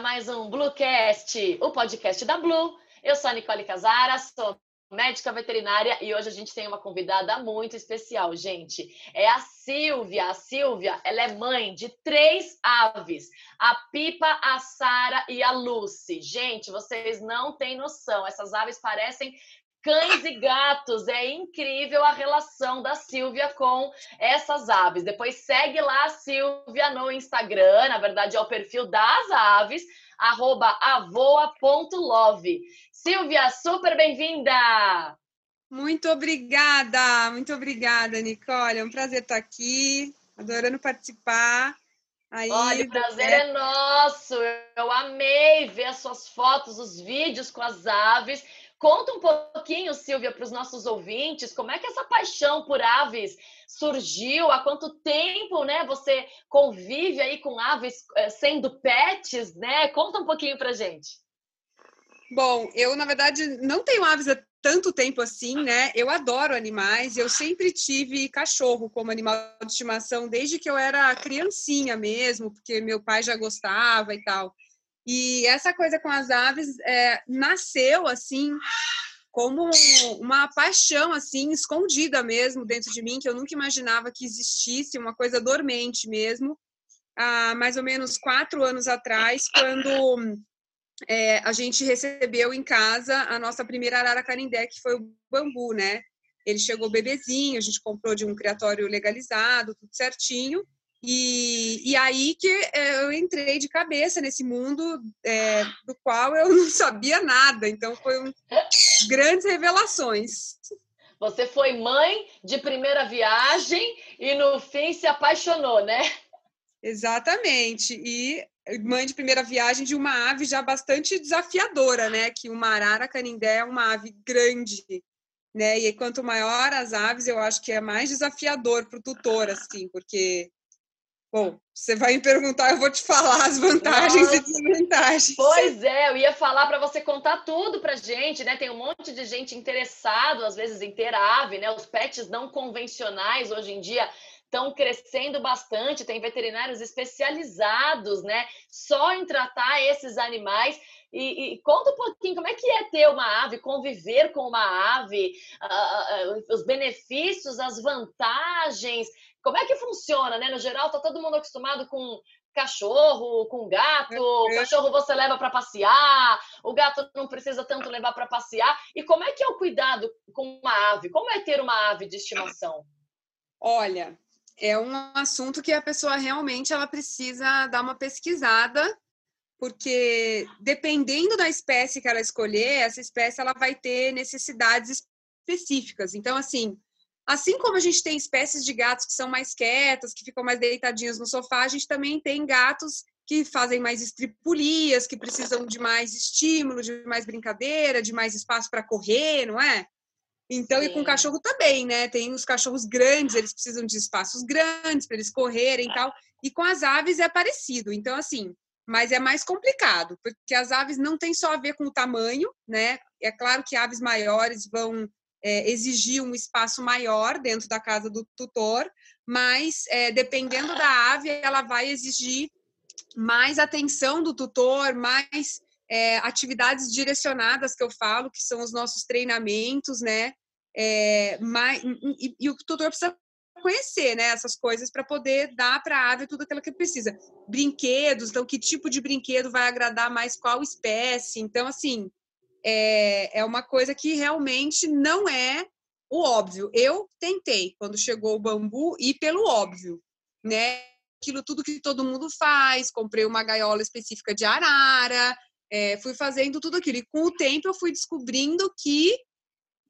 mais um Bluecast, o podcast da Blue. Eu sou a Nicole Casara, sou médica veterinária e hoje a gente tem uma convidada muito especial, gente. É a Silvia. A Silvia, ela é mãe de três aves: a Pipa, a Sara e a Lucy. Gente, vocês não têm noção. Essas aves parecem cães e gatos. É incrível a relação da Silvia com essas aves. Depois segue lá a Silvia no Instagram, na verdade é o perfil das aves, arroba avoa.love. Silvia, super bem-vinda! Muito obrigada, muito obrigada, Nicole. É um prazer estar aqui, adorando participar. Aí, Olha, o prazer é... é nosso. Eu amei ver as suas fotos, os vídeos com as aves. Conta um pouquinho, Silvia, para os nossos ouvintes, como é que essa paixão por aves surgiu? Há quanto tempo, né? Você convive aí com aves eh, sendo pets, né? Conta um pouquinho para gente. Bom, eu na verdade não tenho aves há tanto tempo assim, né? Eu adoro animais. Eu sempre tive cachorro como animal de estimação desde que eu era criancinha mesmo, porque meu pai já gostava e tal. E essa coisa com as aves é, nasceu assim como uma paixão assim escondida mesmo dentro de mim que eu nunca imaginava que existisse uma coisa dormente mesmo. Há mais ou menos quatro anos atrás quando é, a gente recebeu em casa a nossa primeira arara carindé que foi o bambu né? Ele chegou bebezinho a gente comprou de um criatório legalizado tudo certinho e, e aí que é, eu entrei de cabeça nesse mundo é, do qual eu não sabia nada. Então, foi um, grandes revelações. Você foi mãe de primeira viagem e no fim se apaixonou, né? Exatamente. E mãe de primeira viagem de uma ave já bastante desafiadora, né? Que uma arara canindé é uma ave grande, né? E quanto maior as aves, eu acho que é mais desafiador para o tutor, assim, porque Bom, você vai me perguntar, eu vou te falar as vantagens Nossa. e desvantagens. Pois é, eu ia falar para você contar tudo para gente, né? Tem um monte de gente interessado, às vezes, em ter ave, né? Os pets não convencionais hoje em dia estão crescendo bastante, tem veterinários especializados, né? Só em tratar esses animais. E, e, conta um pouquinho como é que é ter uma ave, conviver com uma ave, uh, uh, os benefícios, as vantagens. Como é que funciona, né? No geral, tá todo mundo acostumado com cachorro, com gato. O cachorro você leva para passear, o gato não precisa tanto levar para passear. E como é que é o cuidado com uma ave? Como é ter uma ave de estimação? Olha, é um assunto que a pessoa realmente ela precisa dar uma pesquisada, porque dependendo da espécie que ela escolher, essa espécie ela vai ter necessidades específicas. Então, assim, Assim como a gente tem espécies de gatos que são mais quietas, que ficam mais deitadinhos no sofá, a gente também tem gatos que fazem mais estripulias, que precisam de mais estímulo, de mais brincadeira, de mais espaço para correr, não é? Então, Sim. e com cachorro também, né? Tem os cachorros grandes, eles precisam de espaços grandes para eles correrem e tal. E com as aves é parecido. Então, assim, mas é mais complicado, porque as aves não tem só a ver com o tamanho, né? É claro que aves maiores vão é, exigir um espaço maior dentro da casa do tutor, mas é, dependendo da ave, ela vai exigir mais atenção do tutor, mais é, atividades direcionadas que eu falo, que são os nossos treinamentos, né? É, mais, e, e, o tutor precisa conhecer né, essas coisas para poder dar para a ave tudo aquilo que precisa. Brinquedos, então, que tipo de brinquedo vai agradar mais qual espécie. Então, assim, é, é uma coisa que realmente não é o óbvio. Eu tentei, quando chegou o bambu, ir pelo óbvio, né? Aquilo tudo que todo mundo faz, comprei uma gaiola específica de arara, é, fui fazendo tudo aquilo. E com o tempo eu fui descobrindo que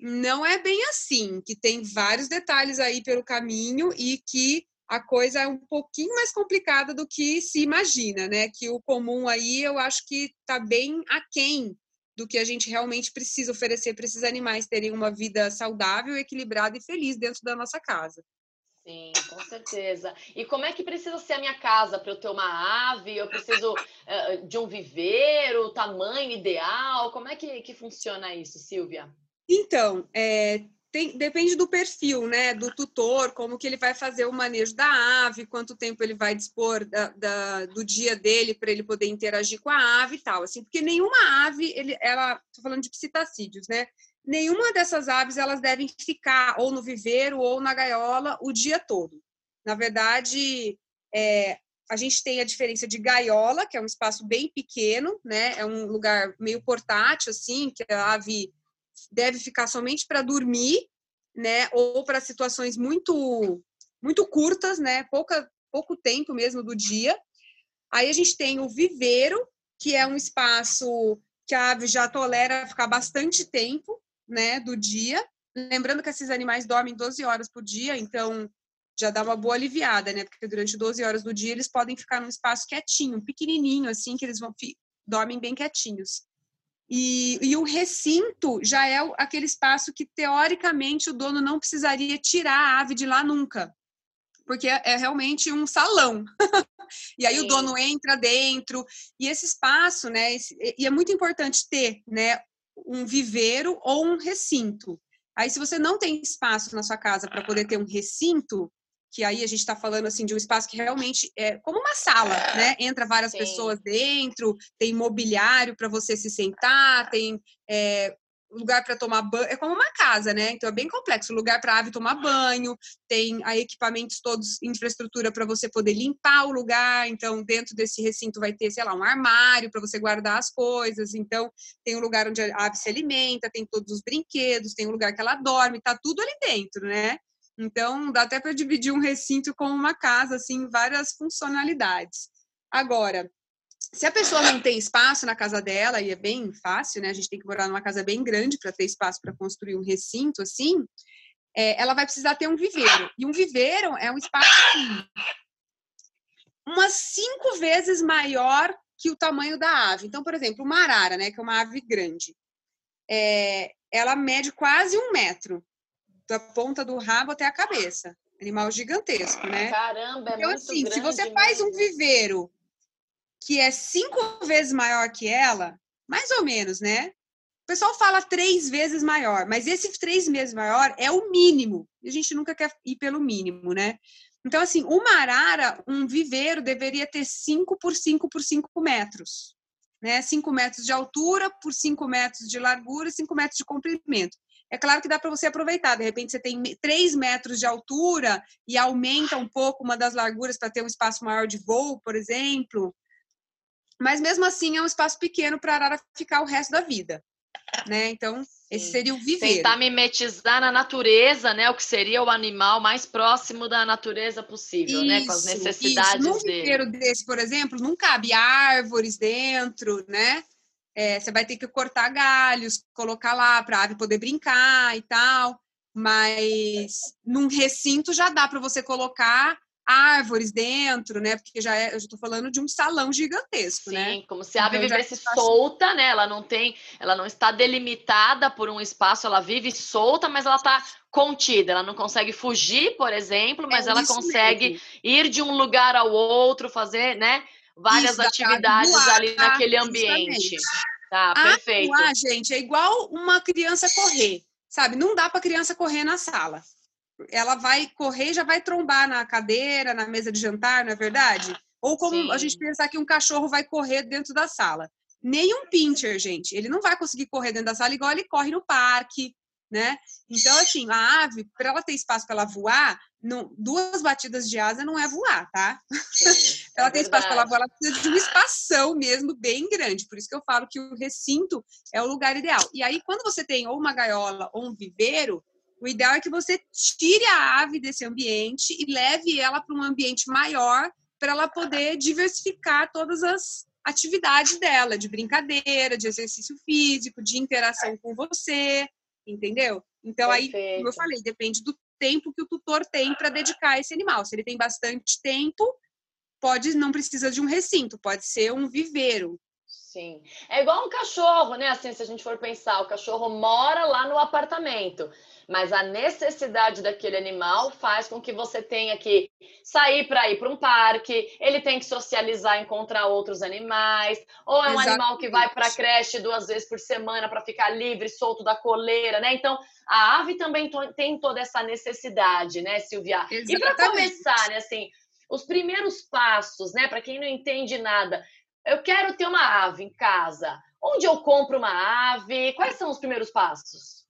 não é bem assim, que tem vários detalhes aí pelo caminho e que a coisa é um pouquinho mais complicada do que se imagina, né? Que o comum aí eu acho que está bem aquém do que a gente realmente precisa oferecer para esses animais terem uma vida saudável, equilibrada e feliz dentro da nossa casa. Sim, com certeza. E como é que precisa ser a minha casa para eu ter uma ave? Eu preciso uh, de um viveiro, tamanho ideal? Como é que, que funciona isso, Silvia? Então, é, tem, depende do perfil, né, do tutor, como que ele vai fazer o manejo da ave, quanto tempo ele vai dispor da, da, do dia dele para ele poder interagir com a ave e tal, assim, porque nenhuma ave, ele, ela, tô falando de psitacídeos, né, nenhuma dessas aves elas devem ficar ou no viveiro ou na gaiola o dia todo. Na verdade, é, a gente tem a diferença de gaiola, que é um espaço bem pequeno, né, é um lugar meio portátil, assim, que a ave deve ficar somente para dormir, né? Ou para situações muito muito curtas, né? Pouca, pouco tempo mesmo do dia. Aí a gente tem o viveiro, que é um espaço que a ave já tolera ficar bastante tempo, né, do dia. Lembrando que esses animais dormem 12 horas por dia, então já dá uma boa aliviada, né? Porque durante 12 horas do dia eles podem ficar num espaço quietinho, pequenininho assim, que eles vão dormem bem quietinhos. E, e, o recinto já é aquele espaço que, teoricamente, o dono não precisaria tirar a ave de lá nunca, porque é, é realmente um salão. e aí Sim. o dono entra dentro, e esse espaço, né? Esse, e é muito importante ter né, um viveiro ou um recinto. Aí, se você não tem espaço na sua casa para poder ter um recinto, que aí a gente está falando assim de um espaço que realmente é como uma sala, né? Entra várias Sim. pessoas dentro, tem mobiliário para você se sentar, tem é, lugar para tomar banho, é como uma casa, né? Então é bem complexo. Lugar para ave tomar banho, tem aí equipamentos todos, infraestrutura para você poder limpar o lugar. Então dentro desse recinto vai ter, sei lá, um armário para você guardar as coisas. Então tem um lugar onde a ave se alimenta, tem todos os brinquedos, tem um lugar que ela dorme, tá tudo ali dentro, né? Então, dá até para dividir um recinto como uma casa, assim, várias funcionalidades. Agora, se a pessoa não tem espaço na casa dela, e é bem fácil, né? A gente tem que morar numa casa bem grande para ter espaço para construir um recinto assim, é, ela vai precisar ter um viveiro. E um viveiro é um espaço assim, umas cinco vezes maior que o tamanho da ave. Então, por exemplo, uma arara, né? Que é uma ave grande. É, ela mede quase um metro da ponta do rabo até a cabeça. Animal gigantesco, né? Caramba, é então, muito assim, grande se você faz um viveiro que é cinco vezes maior que ela, mais ou menos, né? O pessoal fala três vezes maior, mas esse três vezes maior é o mínimo. E a gente nunca quer ir pelo mínimo, né? Então, assim, uma arara, um viveiro deveria ter 5 por 5 por 5 metros. Né? 5 metros de altura por 5 metros de largura, 5 metros de comprimento. É claro que dá para você aproveitar. De repente, você tem 3 metros de altura e aumenta um pouco uma das larguras para ter um espaço maior de voo, por exemplo. Mas mesmo assim, é um espaço pequeno para a arara ficar o resto da vida. Né? Então, esse seria o viver. Tentar mimetizar na natureza, né? O que seria o animal mais próximo da natureza possível, isso, né? Com as necessidades isso. Num dele. desse, por exemplo, não cabe árvores dentro, né? É, você vai ter que cortar galhos, colocar lá para a ave poder brincar e tal. Mas num recinto já dá para você colocar árvores dentro, né? Porque já é, eu estou falando de um salão gigantesco, Sim, né? Sim, como se a ave então, vivesse solta, né? Ela não tem, ela não está delimitada por um espaço, ela vive solta, mas ela está contida. Ela não consegue fugir, por exemplo, mas é ela consegue mesmo. ir de um lugar ao outro, fazer, né? Várias Isso, atividades voar, ali naquele ambiente. Tá, perfeito. Ah, gente, é igual uma criança correr, sabe? Não dá para criança correr na sala. Ela vai correr, já vai trombar na cadeira, na mesa de jantar, não é verdade? Ou como Sim. a gente pensar que um cachorro vai correr dentro da sala. Nem um pincher, gente, ele não vai conseguir correr dentro da sala igual ele corre no parque, né? Então, assim, a ave, para ela ter espaço para ela voar, não, duas batidas de asa não é voar, tá? Sim, ela tem espaço para ela voar, ela precisa de uma espação mesmo bem grande. Por isso que eu falo que o recinto é o lugar ideal. E aí, quando você tem ou uma gaiola ou um viveiro, o ideal é que você tire a ave desse ambiente e leve ela para um ambiente maior para ela poder diversificar todas as atividades dela, de brincadeira, de exercício físico, de interação com você, entendeu? Então, Perfeito. aí, como eu falei, depende do tempo que o tutor tem para dedicar a esse animal. Se ele tem bastante tempo, pode não precisa de um recinto, pode ser um viveiro. Sim. É igual um cachorro, né? Assim, se a gente for pensar, o cachorro mora lá no apartamento. mas a necessidade daquele animal faz com que você tenha que sair para ir para um parque, ele tem que socializar, encontrar outros animais, ou é um Exatamente. animal que vai para a creche duas vezes por semana para ficar livre, solto da coleira, né? Então, a ave também tem toda essa necessidade, né, Silvia? Exatamente. E para começar, né, assim, os primeiros passos, né, para quem não entende nada, eu quero ter uma ave em casa. Onde eu compro uma ave? Quais são os primeiros passos?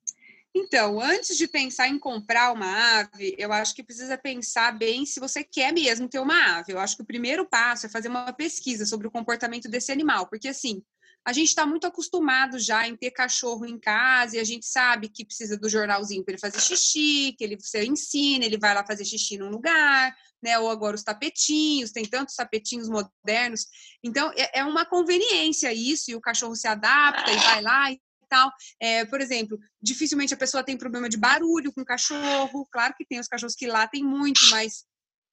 Então, antes de pensar em comprar uma ave, eu acho que precisa pensar bem se você quer mesmo ter uma ave. Eu acho que o primeiro passo é fazer uma pesquisa sobre o comportamento desse animal, porque assim, a gente está muito acostumado já em ter cachorro em casa e a gente sabe que precisa do jornalzinho para ele fazer xixi, que ele você ensina, ele vai lá fazer xixi num lugar, né? Ou agora os tapetinhos, tem tantos tapetinhos modernos. Então, é, é uma conveniência isso, e o cachorro se adapta e vai lá e tal. É, por exemplo, dificilmente a pessoa tem problema de barulho com o cachorro. Claro que tem os cachorros que lá tem muito, mas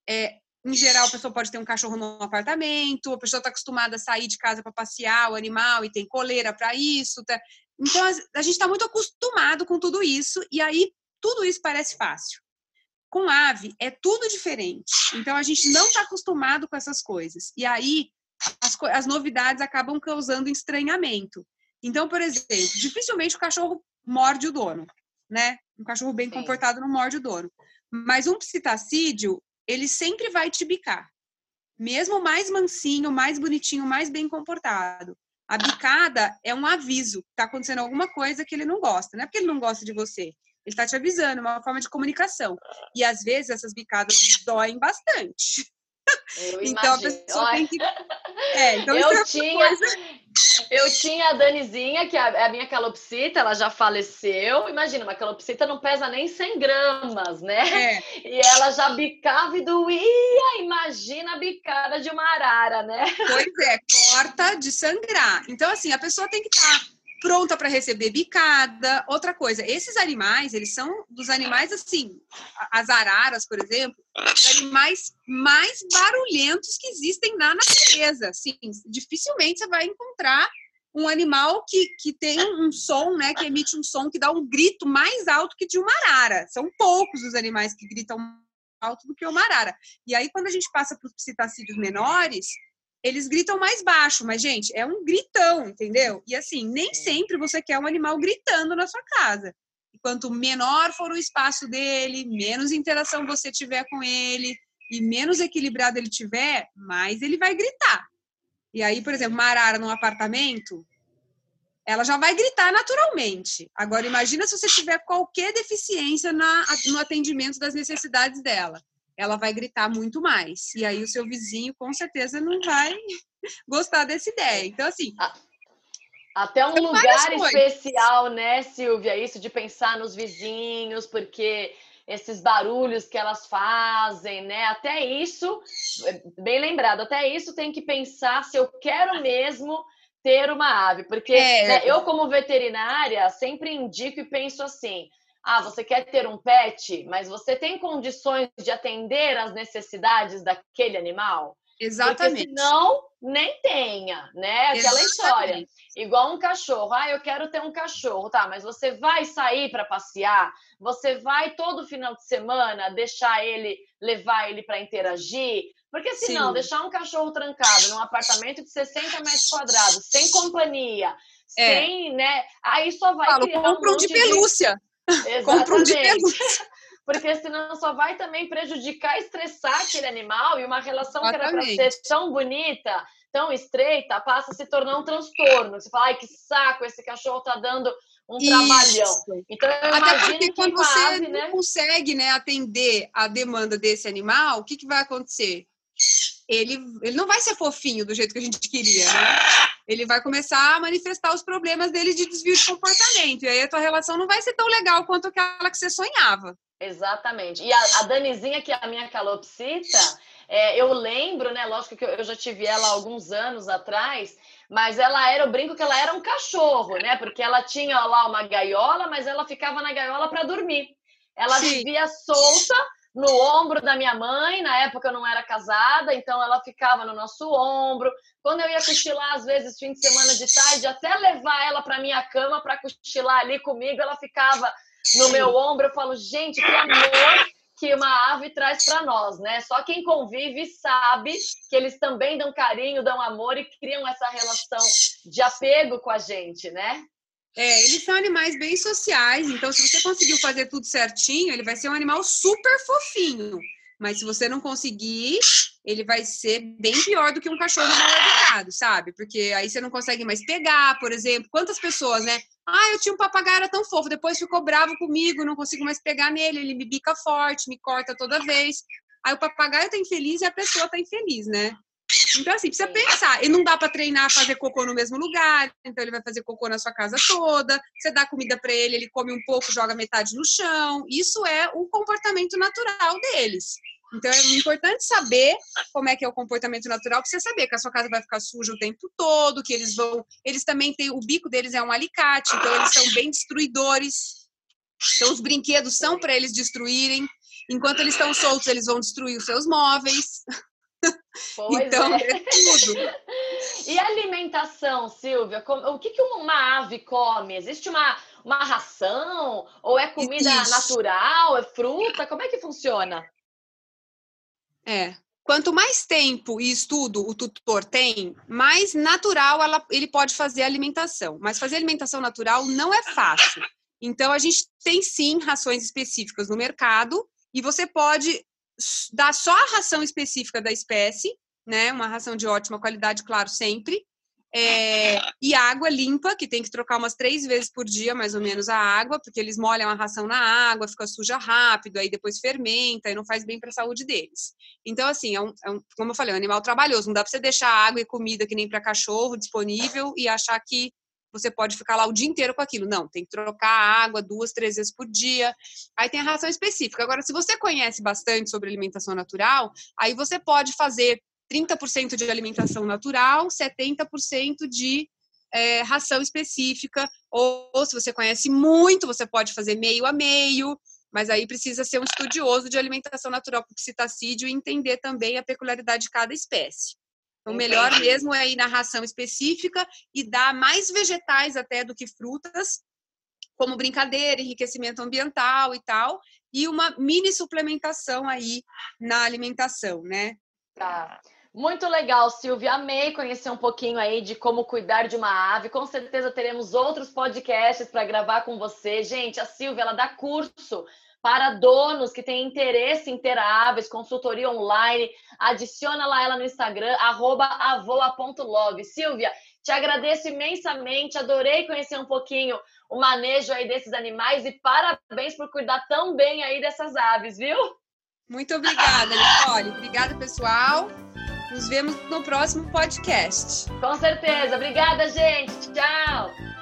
é, em geral a pessoa pode ter um cachorro no apartamento, a pessoa está acostumada a sair de casa para passear o animal e tem coleira para isso. Tá? Então a gente está muito acostumado com tudo isso e aí tudo isso parece fácil. Com ave é tudo diferente. Então a gente não está acostumado com essas coisas. E aí as, as novidades acabam causando estranhamento. Então, por exemplo, dificilmente o cachorro morde o dono, né? Um cachorro bem Sim. comportado não morde o dono. Mas um psitacídeo, ele sempre vai te bicar. Mesmo mais mansinho, mais bonitinho, mais bem comportado. A bicada é um aviso, está acontecendo alguma coisa que ele não gosta. Não é porque ele não gosta de você. Ele está te avisando, é uma forma de comunicação. E às vezes essas bicadas doem bastante. Eu então a pessoa tem que. É, então eu, é tinha, coisa... eu tinha a Danizinha, que é a minha calopsita, ela já faleceu. Imagina, uma calopsita não pesa nem 100 gramas, né? É. E ela já bicava e doía. Imagina a bicada de uma arara, né? Pois é, corta de sangrar. Então, assim, a pessoa tem que estar. Tá pronta para receber bicada. Outra coisa, esses animais, eles são dos animais assim, as araras, por exemplo, animais mais barulhentos que existem na natureza. Assim, dificilmente você vai encontrar um animal que, que tem um som, né, que emite um som que dá um grito mais alto que de uma arara. São poucos os animais que gritam alto do que uma arara. E aí, quando a gente passa para os psitacídeos menores, eles gritam mais baixo, mas, gente, é um gritão, entendeu? E assim, nem sempre você quer um animal gritando na sua casa. E quanto menor for o espaço dele, menos interação você tiver com ele e menos equilibrado ele tiver, mais ele vai gritar. E aí, por exemplo, uma arara num apartamento, ela já vai gritar naturalmente. Agora, imagina se você tiver qualquer deficiência na, no atendimento das necessidades dela ela vai gritar muito mais. E aí o seu vizinho com certeza não vai gostar dessa ideia. Então, assim. Até um lugar especial, né, Silvia? Isso de pensar nos vizinhos, porque esses barulhos que elas fazem, né? Até isso, bem lembrado, até isso tem que pensar se eu quero mesmo ter uma ave, porque é. né, eu, como veterinária, sempre indico e penso assim: ah, você quer ter um pet, mas você tem condições de atender às necessidades daquele animal? Exatamente. Porque senão, nem tenha, né? Aquela Exatamente. história. Igual um cachorro. Ah, eu quero ter um cachorro. Tá, mas você vai sair para passear? Você vai todo final de semana deixar ele, levar ele para interagir? Porque senão, Sim. deixar um cachorro trancado num apartamento de 60 metros quadrados, sem companhia, é. sem, né? Aí só vai Falo, criar um, um de pelúcia. De Compra um de pelúcia. Porque senão só vai também prejudicar, estressar aquele animal e uma relação Exatamente. que era para ser tão bonita, tão estreita, passa a se tornar um transtorno. Você fala, ai, que saco, esse cachorro tá dando um Isso. trabalhão. Então, Até porque quando você ave, não né? consegue né, atender a demanda desse animal, o que, que vai acontecer? Ele, ele não vai ser fofinho do jeito que a gente queria, né? ele vai começar a manifestar os problemas dele de desvio de comportamento. E aí a tua relação não vai ser tão legal quanto aquela que você sonhava. Exatamente. E a, a Danizinha, que é a minha calopsita, é, eu lembro, né? Lógico que eu, eu já tive ela alguns anos atrás, mas ela era, eu brinco que ela era um cachorro, né? Porque ela tinha lá uma gaiola, mas ela ficava na gaiola para dormir. Ela Sim. vivia solta no ombro da minha mãe, na época eu não era casada, então ela ficava no nosso ombro. Quando eu ia cochilar, às vezes, fim de semana de tarde, até levar ela para minha cama para cochilar ali comigo, ela ficava no meu ombro, eu falo, gente, que amor que uma ave traz para nós, né? Só quem convive sabe que eles também dão carinho, dão amor e criam essa relação de apego com a gente, né? É, eles são animais bem sociais, então se você conseguiu fazer tudo certinho, ele vai ser um animal super fofinho. Mas se você não conseguir, ele vai ser bem pior do que um cachorro mal educado, sabe? Porque aí você não consegue mais pegar, por exemplo. Quantas pessoas, né? Ah, eu tinha um papagaio, era tão fofo, depois ficou bravo comigo, não consigo mais pegar nele, ele me bica forte, me corta toda vez. Aí o papagaio tá infeliz e a pessoa tá infeliz, né? Então, assim, precisa pensar. E não dá para treinar a fazer cocô no mesmo lugar, então ele vai fazer cocô na sua casa toda. Você dá comida para ele, ele come um pouco, joga metade no chão. Isso é o comportamento natural deles. Então é importante saber como é que é o comportamento natural, para você saber que a sua casa vai ficar suja o tempo todo, que eles vão. Eles também têm. O bico deles é um alicate, então eles são bem destruidores. Então os brinquedos são para eles destruírem. Enquanto eles estão soltos, eles vão destruir os seus móveis. Pois então, é. é tudo. E alimentação, Silvia? O que, que uma ave come? Existe uma, uma ração? Ou é comida Isso. natural? É fruta? Como é que funciona? É. Quanto mais tempo e estudo o tutor tem, mais natural ela, ele pode fazer a alimentação. Mas fazer alimentação natural não é fácil. Então, a gente tem sim rações específicas no mercado e você pode dar só a ração específica da espécie, né? Uma ração de ótima qualidade, claro, sempre. É, e água limpa, que tem que trocar umas três vezes por dia, mais ou menos, a água, porque eles molham a ração na água, fica suja rápido, aí depois fermenta e não faz bem para a saúde deles. Então, assim, é um, é um, como eu falei, é um animal trabalhoso. Não dá para você deixar água e comida que nem para cachorro disponível e achar que você pode ficar lá o dia inteiro com aquilo. Não, tem que trocar a água duas, três vezes por dia. Aí tem a ração específica. Agora, se você conhece bastante sobre alimentação natural, aí você pode fazer 30% de alimentação natural, 70% de é, ração específica, ou, ou, se você conhece muito, você pode fazer meio a meio, mas aí precisa ser um estudioso de alimentação natural por citacídio e entender também a peculiaridade de cada espécie. Então, o melhor mesmo é ir na ração específica e dar mais vegetais até do que frutas, como brincadeira, enriquecimento ambiental e tal, e uma mini suplementação aí na alimentação, né? Tá. Muito legal, Silvia. Amei conhecer um pouquinho aí de como cuidar de uma ave. Com certeza teremos outros podcasts para gravar com você. Gente, a Silvia ela dá curso para donos que têm interesse em ter aves, consultoria online. Adiciona lá ela no Instagram, avoa.love. Silvia, te agradeço imensamente, adorei conhecer um pouquinho o manejo aí desses animais e parabéns por cuidar tão bem aí dessas aves, viu? Muito obrigada, Nicole. Obrigada, pessoal. Nos vemos no próximo podcast. Com certeza. Obrigada, gente. Tchau.